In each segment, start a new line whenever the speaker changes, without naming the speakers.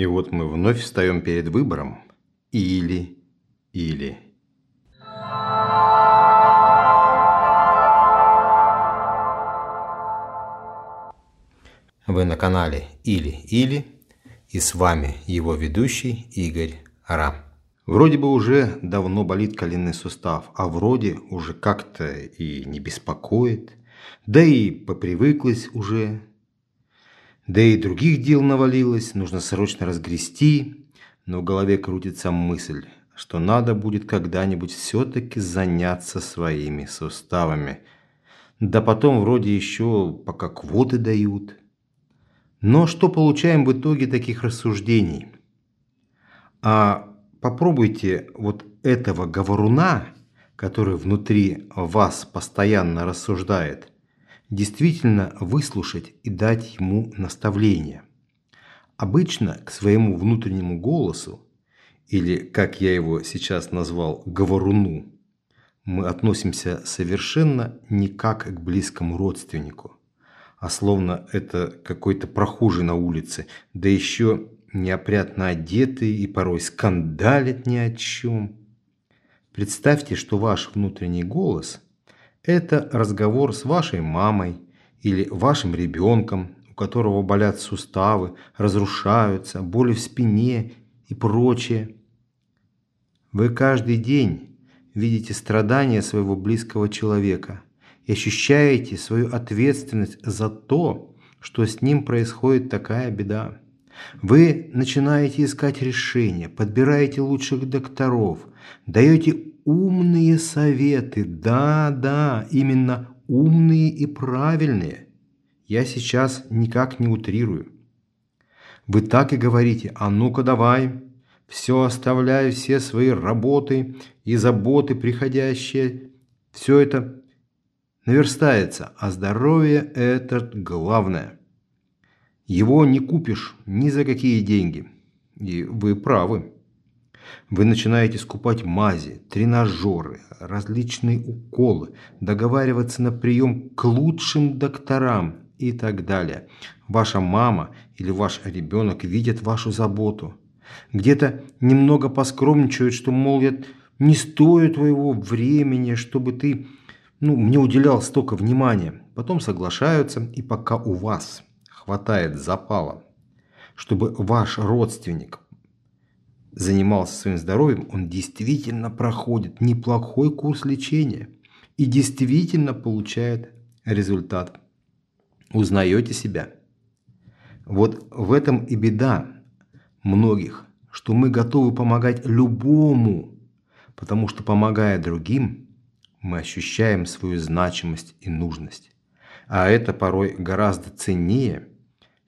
И вот мы вновь встаем перед выбором. Или, или. Вы на канале Или-Или и с вами его ведущий Игорь Ра. Вроде бы уже давно болит коленный сустав, а вроде уже как-то и не беспокоит, да и попривыклась уже да и других дел навалилось, нужно срочно разгрести, но в голове крутится мысль, что надо будет когда-нибудь все-таки заняться своими суставами. Да потом вроде еще пока квоты дают. Но что получаем в итоге таких рассуждений? А попробуйте вот этого говоруна, который внутри вас постоянно рассуждает, действительно выслушать и дать ему наставление. Обычно к своему внутреннему голосу, или, как я его сейчас назвал, говоруну, мы относимся совершенно не как к близкому родственнику, а словно это какой-то прохожий на улице, да еще неопрятно одетый и порой скандалит ни о чем. Представьте, что ваш внутренний голос – это разговор с вашей мамой или вашим ребенком, у которого болят суставы, разрушаются, боли в спине и прочее. Вы каждый день видите страдания своего близкого человека и ощущаете свою ответственность за то, что с ним происходит такая беда. Вы начинаете искать решения, подбираете лучших докторов, даете умные советы. Да, да, именно умные и правильные. Я сейчас никак не утрирую. Вы так и говорите, а ну-ка давай, все оставляю, все свои работы и заботы приходящие, все это наверстается, а здоровье – это главное. Его не купишь ни за какие деньги. И вы правы. Вы начинаете скупать мази, тренажеры, различные уколы, договариваться на прием к лучшим докторам и так далее. Ваша мама или ваш ребенок видят вашу заботу. Где-то немного поскромничают, что, мол, я не стою твоего времени, чтобы ты ну, мне уделял столько внимания. Потом соглашаются, и пока у вас хватает запала, чтобы ваш родственник занимался своим здоровьем, он действительно проходит неплохой курс лечения и действительно получает результат. Узнаете себя? Вот в этом и беда многих, что мы готовы помогать любому, потому что помогая другим, мы ощущаем свою значимость и нужность. А это порой гораздо ценнее,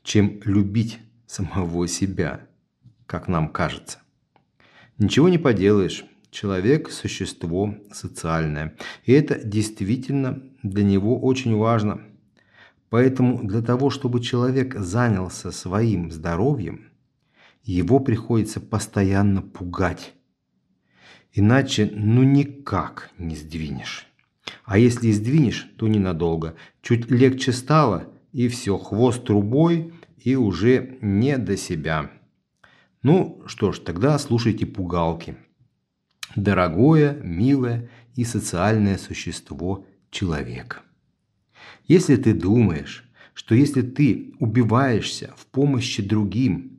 чем любить самого себя, как нам кажется. Ничего не поделаешь. Человек – существо социальное. И это действительно для него очень важно. Поэтому для того, чтобы человек занялся своим здоровьем, его приходится постоянно пугать. Иначе ну никак не сдвинешь. А если и сдвинешь, то ненадолго. Чуть легче стало, и все, хвост трубой, и уже не до себя. Ну что ж, тогда слушайте пугалки. Дорогое, милое и социальное существо человек. Если ты думаешь, что если ты убиваешься в помощи другим,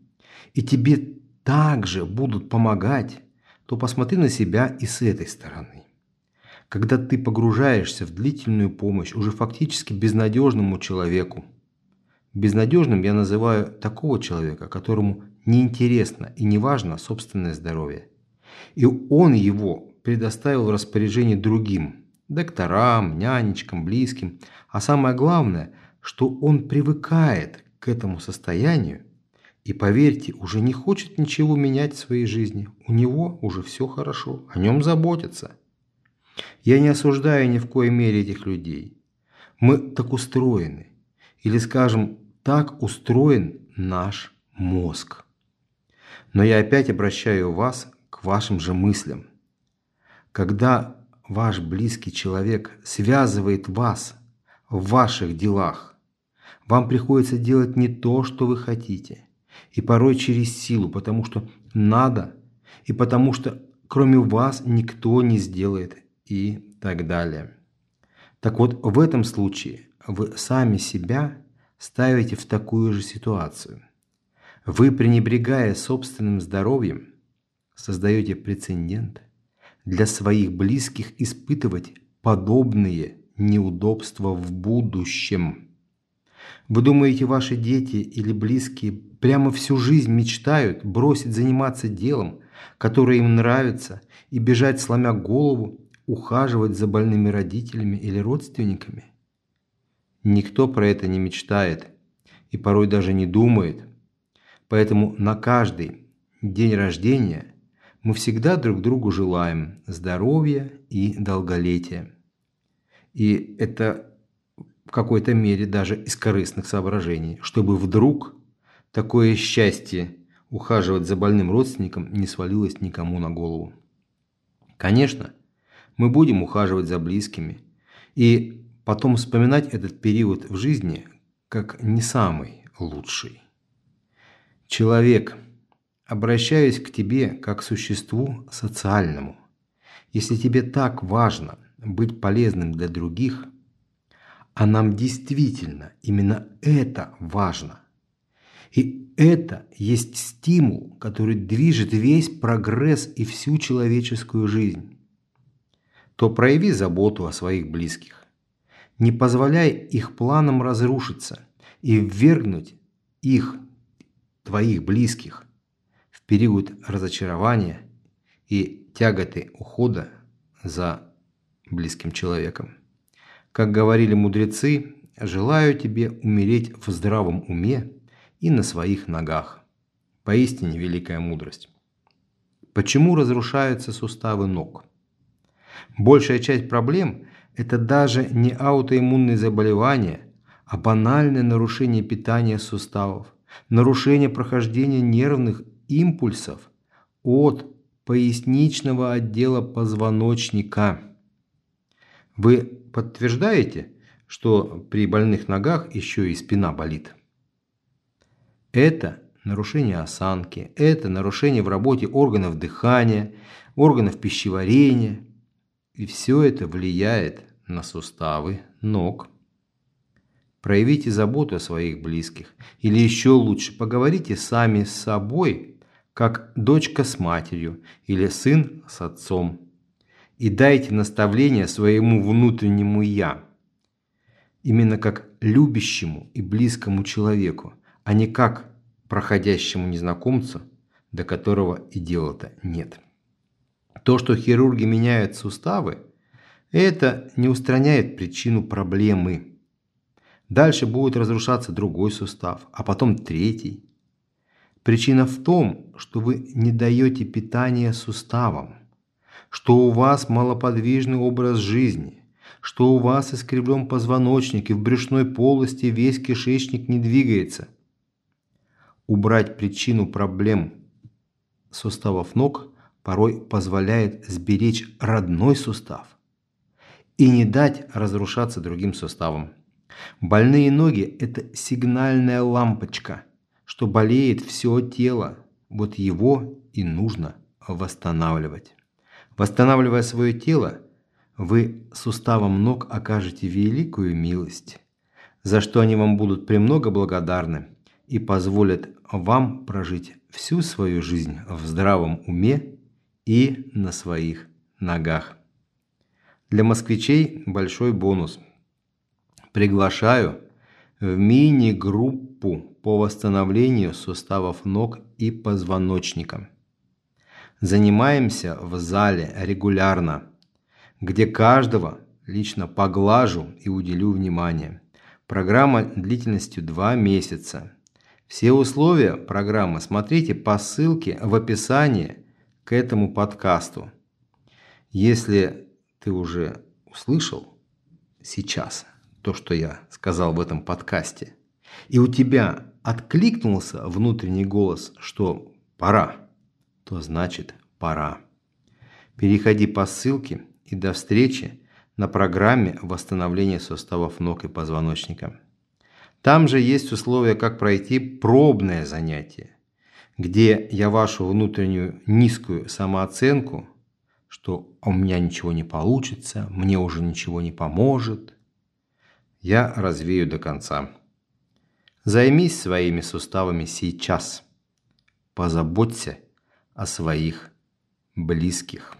и тебе также будут помогать, то посмотри на себя и с этой стороны. Когда ты погружаешься в длительную помощь уже фактически безнадежному человеку, безнадежным я называю такого человека, которому неинтересно и не важно собственное здоровье. И он его предоставил в распоряжение другим, докторам, нянечкам, близким. А самое главное, что он привыкает к этому состоянию и, поверьте, уже не хочет ничего менять в своей жизни. У него уже все хорошо, о нем заботятся. Я не осуждаю ни в коей мере этих людей. Мы так устроены. Или, скажем, так устроен наш мозг. Но я опять обращаю вас к вашим же мыслям. Когда ваш близкий человек связывает вас в ваших делах, вам приходится делать не то, что вы хотите. И порой через силу, потому что надо, и потому что кроме вас никто не сделает и так далее. Так вот, в этом случае вы сами себя ставите в такую же ситуацию. Вы, пренебрегая собственным здоровьем, создаете прецедент для своих близких испытывать подобные неудобства в будущем. Вы думаете, ваши дети или близкие прямо всю жизнь мечтают бросить заниматься делом, которое им нравится, и бежать, сломя голову, ухаживать за больными родителями или родственниками? Никто про это не мечтает и порой даже не думает. Поэтому на каждый день рождения мы всегда друг другу желаем здоровья и долголетия. И это в какой-то мере даже из корыстных соображений, чтобы вдруг такое счастье ухаживать за больным родственником не свалилось никому на голову. Конечно, мы будем ухаживать за близкими и потом вспоминать этот период в жизни как не самый лучший. Человек, обращаюсь к тебе как к существу социальному. Если тебе так важно быть полезным для других, а нам действительно именно это важно, и это есть стимул, который движет весь прогресс и всю человеческую жизнь, то прояви заботу о своих близких. Не позволяй их планам разрушиться и ввергнуть их, твоих близких, в период разочарования и тяготы ухода за близким человеком. Как говорили мудрецы, желаю тебе умереть в здравом уме и на своих ногах. Поистине великая мудрость. Почему разрушаются суставы ног? Большая часть проблем – это даже не аутоиммунные заболевания, а банальное нарушение питания суставов, нарушение прохождения нервных импульсов от поясничного отдела позвоночника – вы подтверждаете, что при больных ногах еще и спина болит? Это нарушение осанки, это нарушение в работе органов дыхания, органов пищеварения. И все это влияет на суставы ног. Проявите заботу о своих близких. Или еще лучше, поговорите сами с собой, как дочка с матерью или сын с отцом и дайте наставление своему внутреннему «я», именно как любящему и близкому человеку, а не как проходящему незнакомцу, до которого и дела-то нет. То, что хирурги меняют суставы, это не устраняет причину проблемы. Дальше будет разрушаться другой сустав, а потом третий. Причина в том, что вы не даете питания суставам что у вас малоподвижный образ жизни, что у вас искривлен позвоночник и в брюшной полости весь кишечник не двигается. Убрать причину проблем суставов ног порой позволяет сберечь родной сустав и не дать разрушаться другим суставам. Больные ноги – это сигнальная лампочка, что болеет все тело, вот его и нужно восстанавливать. Восстанавливая свое тело, вы суставом ног окажете великую милость, за что они вам будут премного благодарны и позволят вам прожить всю свою жизнь в здравом уме и на своих ногах. Для москвичей большой бонус. Приглашаю в мини-группу по восстановлению суставов ног и позвоночника занимаемся в зале регулярно, где каждого лично поглажу и уделю внимание. Программа длительностью 2 месяца. Все условия программы смотрите по ссылке в описании к этому подкасту. Если ты уже услышал сейчас то, что я сказал в этом подкасте, и у тебя откликнулся внутренний голос, что пора, то значит пора. Переходи по ссылке и до встречи на программе восстановления суставов ног и позвоночника. Там же есть условия, как пройти пробное занятие. где я вашу внутреннюю низкую самооценку, что у меня ничего не получится, мне уже ничего не поможет, я развею до конца. Займись своими суставами сейчас. Позаботься о своих близких.